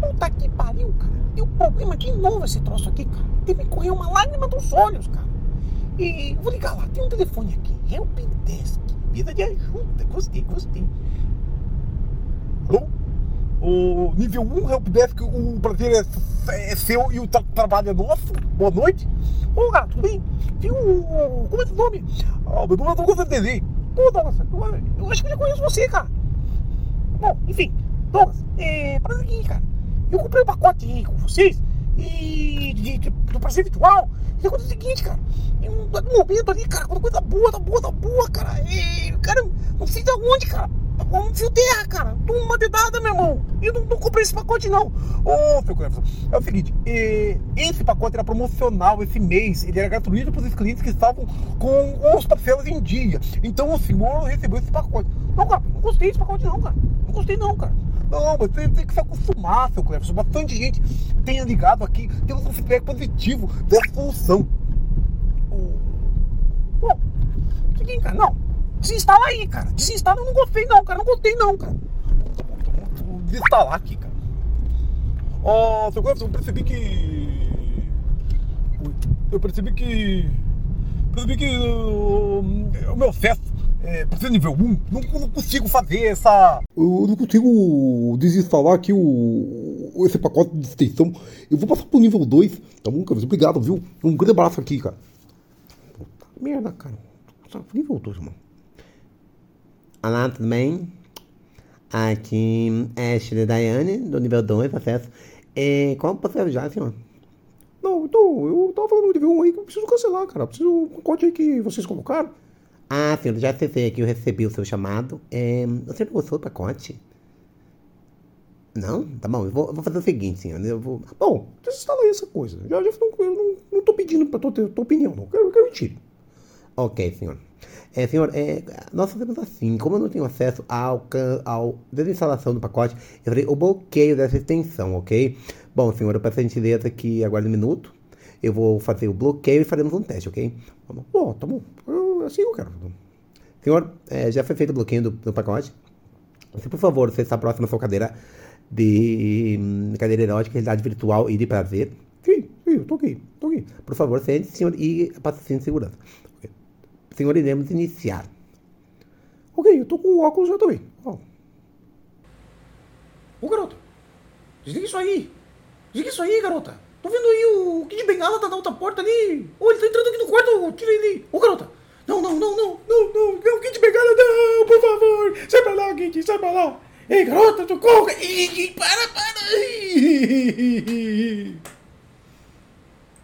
Puta que pariu, cara. E o problema de novo esse troço aqui, cara. Tem me correr uma lágrima dos olhos, cara. E vou ligar lá, tem um telefone aqui. Help Desk. Vida de ajuda. Gostei, gostei. Alô? O nível 1 Helpdesk, o prazer é, é seu e o tra trabalho é nosso. Boa noite. Ô, cara, tudo bem? Viu? Como é seu nome? Ah, meu nome é Douglas Andelei. Pô, Douglas, eu, eu acho que eu já conheço você, cara. Bom, enfim, Douglas, é, para o seguinte, cara. Eu comprei um pacote com vocês e de, de, do prazer virtual. E aconteceu o seguinte, cara. Em um, momento ali, cara, quando coisa boa, da boa, da boa, cara. E, cara, não sei de onde, cara um fio terra, cara. Uma dedada, meu irmão. Eu não, não comprei esse pacote, não. Ô, seu Cleverson, é o seguinte: esse pacote era promocional esse mês. Ele era gratuito para os clientes que estavam com os parcelas em dia. Então o senhor recebeu esse pacote. Não, cara, não gostei desse pacote, não, cara. Não gostei, não, cara. Não, mas você tem que se acostumar, seu Cleverson. Bastante gente tenha ligado aqui, temos um feedback positivo dessa solução. Bom, seguinte, cara, não. Desinstala aí, cara. Desinstala, eu não gostei não, cara. Não gostei não, cara. Vou desinstalar aqui, cara. Ó, oh, seu Cleverson, eu percebi que. Eu percebi que. Percebi que uh, o meu acesso é, ser nível 1, não, não, consigo fazer essa. Eu não consigo desinstalar aqui o, esse pacote de extensão. Eu vou passar pro nível 2, tá bom, cara? Obrigado, viu? Um grande abraço aqui, cara. Puta merda, cara. Nível 2, mano. Olá, tudo bem? Aqui é Shirley Daiane, do nível 2, acesso. E qual você já, senhor? Não, então, eu tava falando do nível 1 aí que eu preciso cancelar, cara. Preciso um pacote aí que vocês colocaram. Ah, senhor, já acessei aqui, eu recebi o seu chamado. É, não gostou do pacote? Não? Tá bom, eu vou, eu vou fazer o seguinte, senhor. Eu vou... Bom, desinstala aí essa coisa. Já, já eu não, não tô pedindo pra tua, tua opinião, não. Eu quero, eu quero mentir. Ok, senhor. É, senhor, é, nós fazemos assim, como eu não tenho acesso ao, ao desinstalação do pacote, eu farei o bloqueio dessa extensão, ok? Bom, senhor, eu peço a gentileza que aguarde um minuto. Eu vou fazer o bloqueio e faremos um teste, ok? Tá bom, tá bom. Eu, assim quero. Senhor, é, já foi feito o bloqueio do, do pacote. Se por favor você está próximo à sua cadeira de hum, cadeira erótica, realidade virtual e de prazer. Sim, sim, eu tô aqui, tô aqui. Por favor, sente, senhor, e passe de segurança senhor, iremos iniciar. Ok, eu tô com o óculos já também. Ó, Ô garota, desliga isso aí. Desliga isso aí, garota. Tô vendo aí o Kid Bengala tá na outra porta ali. Ô, ele tá entrando aqui no quarto, tira ele. Ô garota. Não, não, não, não, não, não, não, Kid Bengala não, por favor. Sai pra pra lá. Ei, garota, socorro. Ih, para, para.